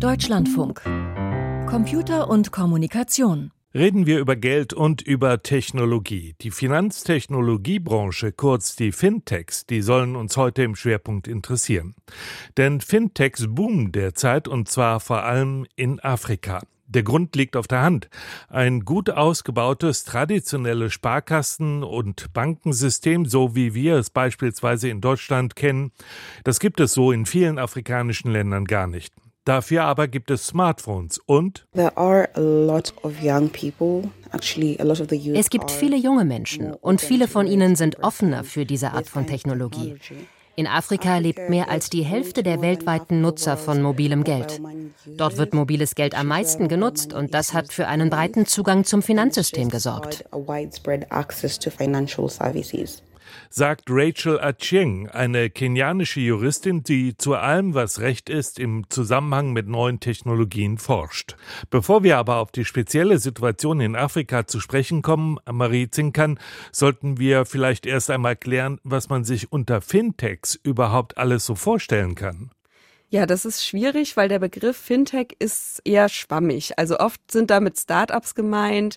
Deutschlandfunk. Computer und Kommunikation. Reden wir über Geld und über Technologie. Die Finanztechnologiebranche, kurz die Fintechs, die sollen uns heute im Schwerpunkt interessieren. Denn Fintechs boomen derzeit und zwar vor allem in Afrika. Der Grund liegt auf der Hand. Ein gut ausgebautes traditionelles Sparkassen- und Bankensystem, so wie wir es beispielsweise in Deutschland kennen, das gibt es so in vielen afrikanischen Ländern gar nicht. Dafür aber gibt es Smartphones und es gibt viele junge Menschen und viele von ihnen sind offener für diese Art von Technologie. In Afrika lebt mehr als die Hälfte der weltweiten Nutzer von mobilem Geld. Dort wird mobiles Geld am meisten genutzt und das hat für einen breiten Zugang zum Finanzsystem gesorgt sagt Rachel Achieng, eine kenianische Juristin, die zu allem, was Recht ist, im Zusammenhang mit neuen Technologien forscht. Bevor wir aber auf die spezielle Situation in Afrika zu sprechen kommen, Marie Zinkern, sollten wir vielleicht erst einmal klären, was man sich unter Fintechs überhaupt alles so vorstellen kann. Ja, das ist schwierig, weil der Begriff Fintech ist eher schwammig. Also oft sind damit Startups gemeint,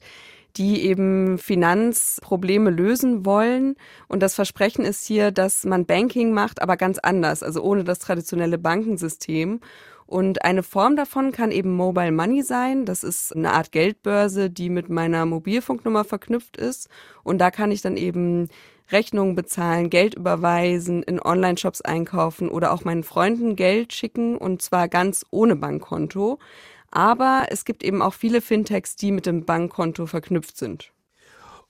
die eben Finanzprobleme lösen wollen. Und das Versprechen ist hier, dass man Banking macht, aber ganz anders, also ohne das traditionelle Bankensystem. Und eine Form davon kann eben Mobile Money sein. Das ist eine Art Geldbörse, die mit meiner Mobilfunknummer verknüpft ist. Und da kann ich dann eben Rechnungen bezahlen, Geld überweisen, in Online-Shops einkaufen oder auch meinen Freunden Geld schicken und zwar ganz ohne Bankkonto. Aber es gibt eben auch viele Fintechs, die mit dem Bankkonto verknüpft sind.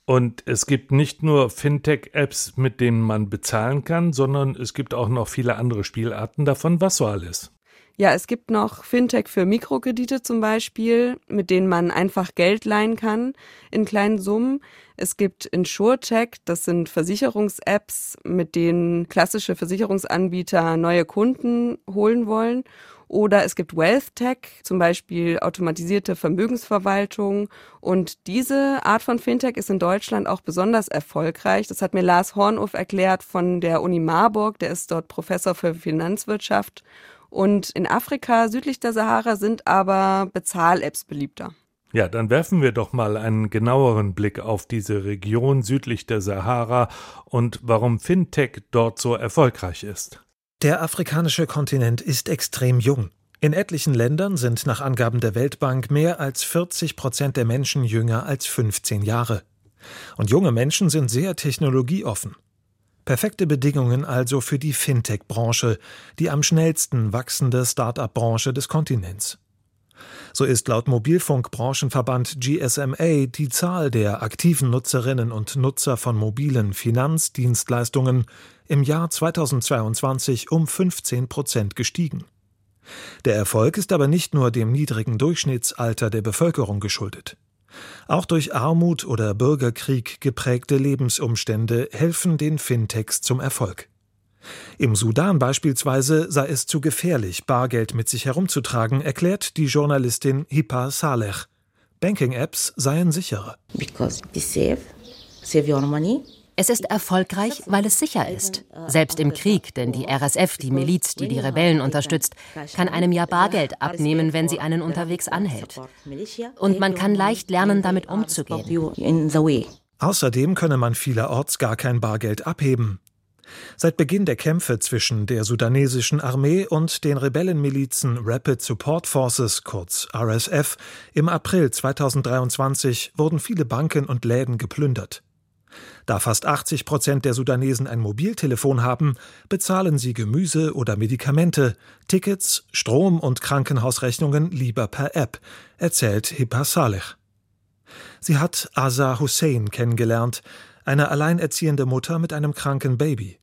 Und es gibt nicht nur Fintech-Apps, mit denen man bezahlen kann, sondern es gibt auch noch viele andere Spielarten davon. Was so alles? Ja, es gibt noch Fintech für Mikrokredite zum Beispiel, mit denen man einfach Geld leihen kann in kleinen Summen. Es gibt InsurTech, das sind Versicherungs-Apps, mit denen klassische Versicherungsanbieter neue Kunden holen wollen. Oder es gibt Wealth Tech, zum Beispiel automatisierte Vermögensverwaltung. Und diese Art von Fintech ist in Deutschland auch besonders erfolgreich. Das hat mir Lars Hornhoff erklärt von der Uni Marburg. Der ist dort Professor für Finanzwirtschaft. Und in Afrika südlich der Sahara sind aber Bezahl-Apps beliebter. Ja, dann werfen wir doch mal einen genaueren Blick auf diese Region südlich der Sahara und warum Fintech dort so erfolgreich ist. Der afrikanische Kontinent ist extrem jung. In etlichen Ländern sind nach Angaben der Weltbank mehr als 40 Prozent der Menschen jünger als 15 Jahre. Und junge Menschen sind sehr technologieoffen. Perfekte Bedingungen also für die Fintech-Branche, die am schnellsten wachsende Start-up-Branche des Kontinents. So ist laut Mobilfunkbranchenverband GSMA die Zahl der aktiven Nutzerinnen und Nutzer von mobilen Finanzdienstleistungen im Jahr 2022 um 15 Prozent gestiegen. Der Erfolg ist aber nicht nur dem niedrigen Durchschnittsalter der Bevölkerung geschuldet. Auch durch Armut oder Bürgerkrieg geprägte Lebensumstände helfen den Fintechs zum Erfolg. Im Sudan beispielsweise sei es zu gefährlich, Bargeld mit sich herumzutragen, erklärt die Journalistin Hipa Saleh. Banking-Apps seien sicherer. Because it's safe, save your money es ist erfolgreich, weil es sicher ist. Selbst im Krieg, denn die RSF, die Miliz, die die Rebellen unterstützt, kann einem ja Bargeld abnehmen, wenn sie einen unterwegs anhält. Und man kann leicht lernen, damit umzugehen. Außerdem könne man vielerorts gar kein Bargeld abheben. Seit Beginn der Kämpfe zwischen der sudanesischen Armee und den Rebellenmilizen Rapid Support Forces, kurz RSF, im April 2023 wurden viele Banken und Läden geplündert. Da fast 80 Prozent der Sudanesen ein Mobiltelefon haben, bezahlen sie Gemüse oder Medikamente, Tickets, Strom- und Krankenhausrechnungen lieber per App, erzählt Hippa Saleh. Sie hat Asa Hussein kennengelernt, eine alleinerziehende Mutter mit einem kranken Baby.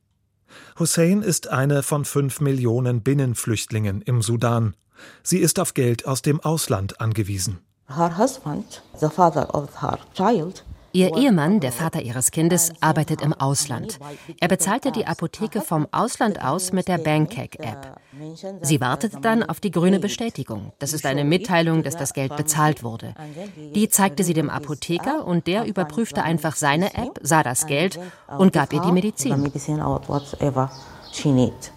Hussein ist eine von fünf Millionen Binnenflüchtlingen im Sudan. Sie ist auf Geld aus dem Ausland angewiesen. Her husband, the father of her child, Ihr Ehemann, der Vater ihres Kindes, arbeitet im Ausland. Er bezahlte die Apotheke vom Ausland aus mit der Bankcake-App. Sie wartete dann auf die grüne Bestätigung. Das ist eine Mitteilung, dass das Geld bezahlt wurde. Die zeigte sie dem Apotheker und der überprüfte einfach seine App, sah das Geld und gab ihr die Medizin.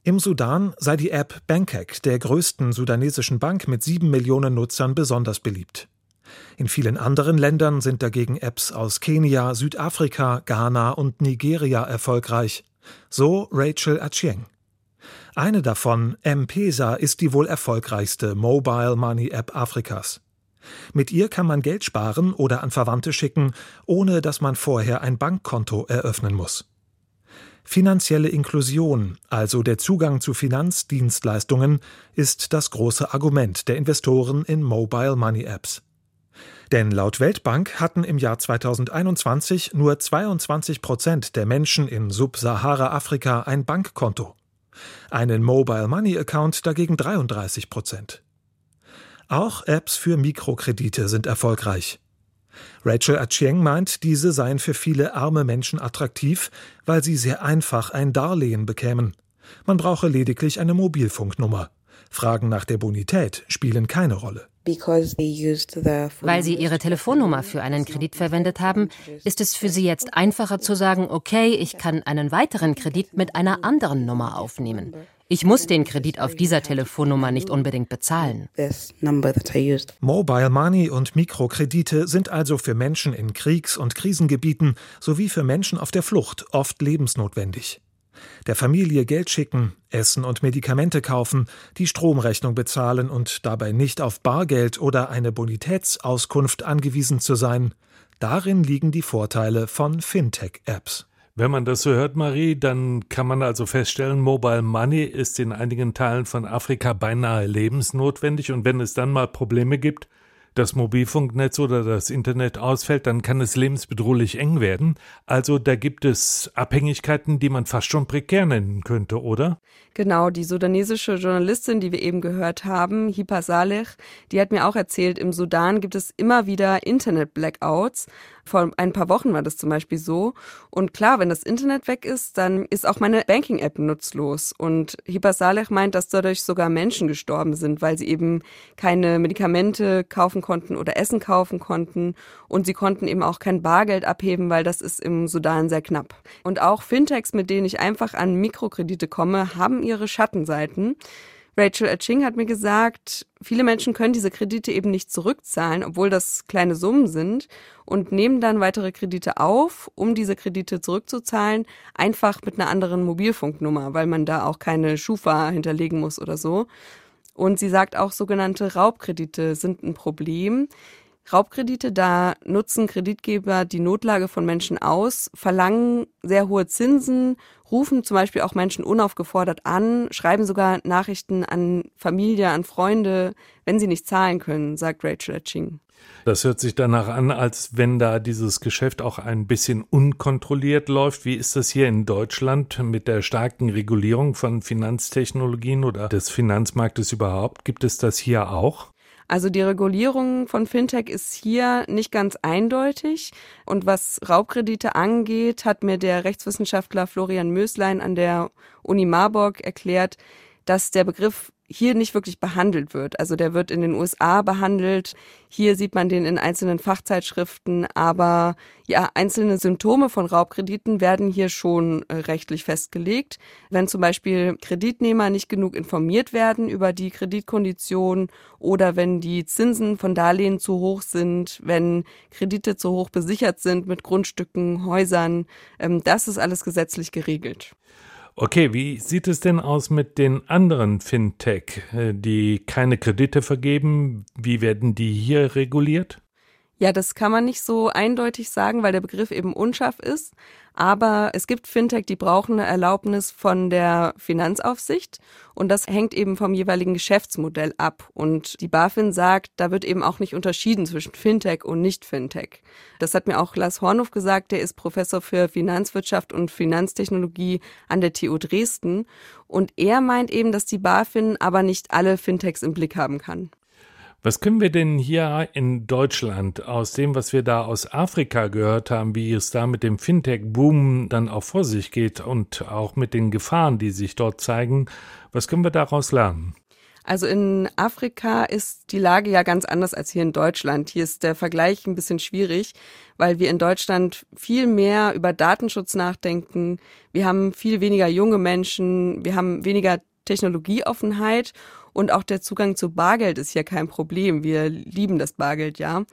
Im Sudan sei die App Bankek, der größten sudanesischen Bank mit sieben Millionen Nutzern, besonders beliebt. In vielen anderen Ländern sind dagegen Apps aus Kenia, Südafrika, Ghana und Nigeria erfolgreich. So Rachel Achieng. Eine davon, M-Pesa, ist die wohl erfolgreichste Mobile Money App Afrikas. Mit ihr kann man Geld sparen oder an Verwandte schicken, ohne dass man vorher ein Bankkonto eröffnen muss. Finanzielle Inklusion, also der Zugang zu Finanzdienstleistungen, ist das große Argument der Investoren in Mobile Money Apps. Denn laut Weltbank hatten im Jahr 2021 nur 22 Prozent der Menschen in Subsahara-Afrika ein Bankkonto. Einen Mobile Money Account dagegen 33 Prozent. Auch Apps für Mikrokredite sind erfolgreich. Rachel Achieng meint, diese seien für viele arme Menschen attraktiv, weil sie sehr einfach ein Darlehen bekämen. Man brauche lediglich eine Mobilfunknummer. Fragen nach der Bonität spielen keine Rolle. Weil sie ihre Telefonnummer für einen Kredit verwendet haben, ist es für sie jetzt einfacher zu sagen, okay, ich kann einen weiteren Kredit mit einer anderen Nummer aufnehmen. Ich muss den Kredit auf dieser Telefonnummer nicht unbedingt bezahlen. Mobile Money und Mikrokredite sind also für Menschen in Kriegs- und Krisengebieten sowie für Menschen auf der Flucht oft lebensnotwendig. Der Familie Geld schicken, Essen und Medikamente kaufen, die Stromrechnung bezahlen und dabei nicht auf Bargeld oder eine Bonitätsauskunft angewiesen zu sein, darin liegen die Vorteile von Fintech-Apps. Wenn man das so hört, Marie, dann kann man also feststellen, Mobile Money ist in einigen Teilen von Afrika beinahe lebensnotwendig und wenn es dann mal Probleme gibt, das Mobilfunknetz oder das Internet ausfällt, dann kann es lebensbedrohlich eng werden. Also da gibt es Abhängigkeiten, die man fast schon prekär nennen könnte, oder? Genau, die sudanesische Journalistin, die wir eben gehört haben, Hipa Saleh, die hat mir auch erzählt, im Sudan gibt es immer wieder Internet-Blackouts. Vor ein paar Wochen war das zum Beispiel so. Und klar, wenn das Internet weg ist, dann ist auch meine Banking-App nutzlos. Und Hipa Saleh meint, dass dadurch sogar Menschen gestorben sind, weil sie eben keine Medikamente kaufen konnten oder Essen kaufen konnten. Und sie konnten eben auch kein Bargeld abheben, weil das ist im Sudan sehr knapp. Und auch Fintechs, mit denen ich einfach an Mikrokredite komme, haben ihre Schattenseiten. Rachel Aching hat mir gesagt, viele Menschen können diese Kredite eben nicht zurückzahlen, obwohl das kleine Summen sind und nehmen dann weitere Kredite auf, um diese Kredite zurückzuzahlen, einfach mit einer anderen Mobilfunknummer, weil man da auch keine Schufa hinterlegen muss oder so. Und sie sagt auch, sogenannte Raubkredite sind ein Problem. Raubkredite, da nutzen Kreditgeber die Notlage von Menschen aus, verlangen sehr hohe Zinsen, rufen zum Beispiel auch Menschen unaufgefordert an, schreiben sogar Nachrichten an Familie, an Freunde, wenn sie nicht zahlen können, sagt Rachel Etching. Das hört sich danach an, als wenn da dieses Geschäft auch ein bisschen unkontrolliert läuft. Wie ist das hier in Deutschland mit der starken Regulierung von Finanztechnologien oder des Finanzmarktes überhaupt? Gibt es das hier auch? Also die Regulierung von Fintech ist hier nicht ganz eindeutig. Und was Raubkredite angeht, hat mir der Rechtswissenschaftler Florian Möslein an der Uni Marburg erklärt, dass der Begriff hier nicht wirklich behandelt wird. Also der wird in den USA behandelt. Hier sieht man den in einzelnen Fachzeitschriften, aber ja, einzelne Symptome von Raubkrediten werden hier schon äh, rechtlich festgelegt. Wenn zum Beispiel Kreditnehmer nicht genug informiert werden über die Kreditkonditionen oder wenn die Zinsen von Darlehen zu hoch sind, wenn Kredite zu hoch besichert sind mit Grundstücken, Häusern, ähm, das ist alles gesetzlich geregelt. Okay, wie sieht es denn aus mit den anderen Fintech, äh, die keine Kredite vergeben? Wie werden die hier reguliert? Ja, das kann man nicht so eindeutig sagen, weil der Begriff eben unscharf ist. Aber es gibt Fintech, die brauchen eine Erlaubnis von der Finanzaufsicht und das hängt eben vom jeweiligen Geschäftsmodell ab. Und die BaFin sagt, da wird eben auch nicht unterschieden zwischen Fintech und Nicht-Fintech. Das hat mir auch Lars Hornhoff gesagt, der ist Professor für Finanzwirtschaft und Finanztechnologie an der TU Dresden. Und er meint eben, dass die BaFin aber nicht alle Fintechs im Blick haben kann. Was können wir denn hier in Deutschland aus dem, was wir da aus Afrika gehört haben, wie es da mit dem Fintech-Boom dann auch vor sich geht und auch mit den Gefahren, die sich dort zeigen, was können wir daraus lernen? Also in Afrika ist die Lage ja ganz anders als hier in Deutschland. Hier ist der Vergleich ein bisschen schwierig, weil wir in Deutschland viel mehr über Datenschutz nachdenken. Wir haben viel weniger junge Menschen, wir haben weniger Technologieoffenheit und auch der Zugang zu Bargeld ist hier kein Problem. Wir lieben das Bargeld, ja.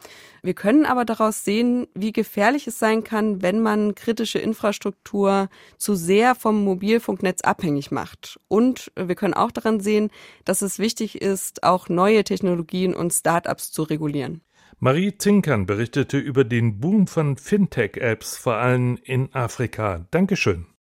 Wir können aber daraus sehen, wie gefährlich es sein kann, wenn man kritische Infrastruktur zu sehr vom Mobilfunknetz abhängig macht. Und wir können auch daran sehen, dass es wichtig ist, auch neue Technologien und Start-ups zu regulieren. Marie Zinkern berichtete über den Boom von Fintech-Apps, vor allem in Afrika. Dankeschön.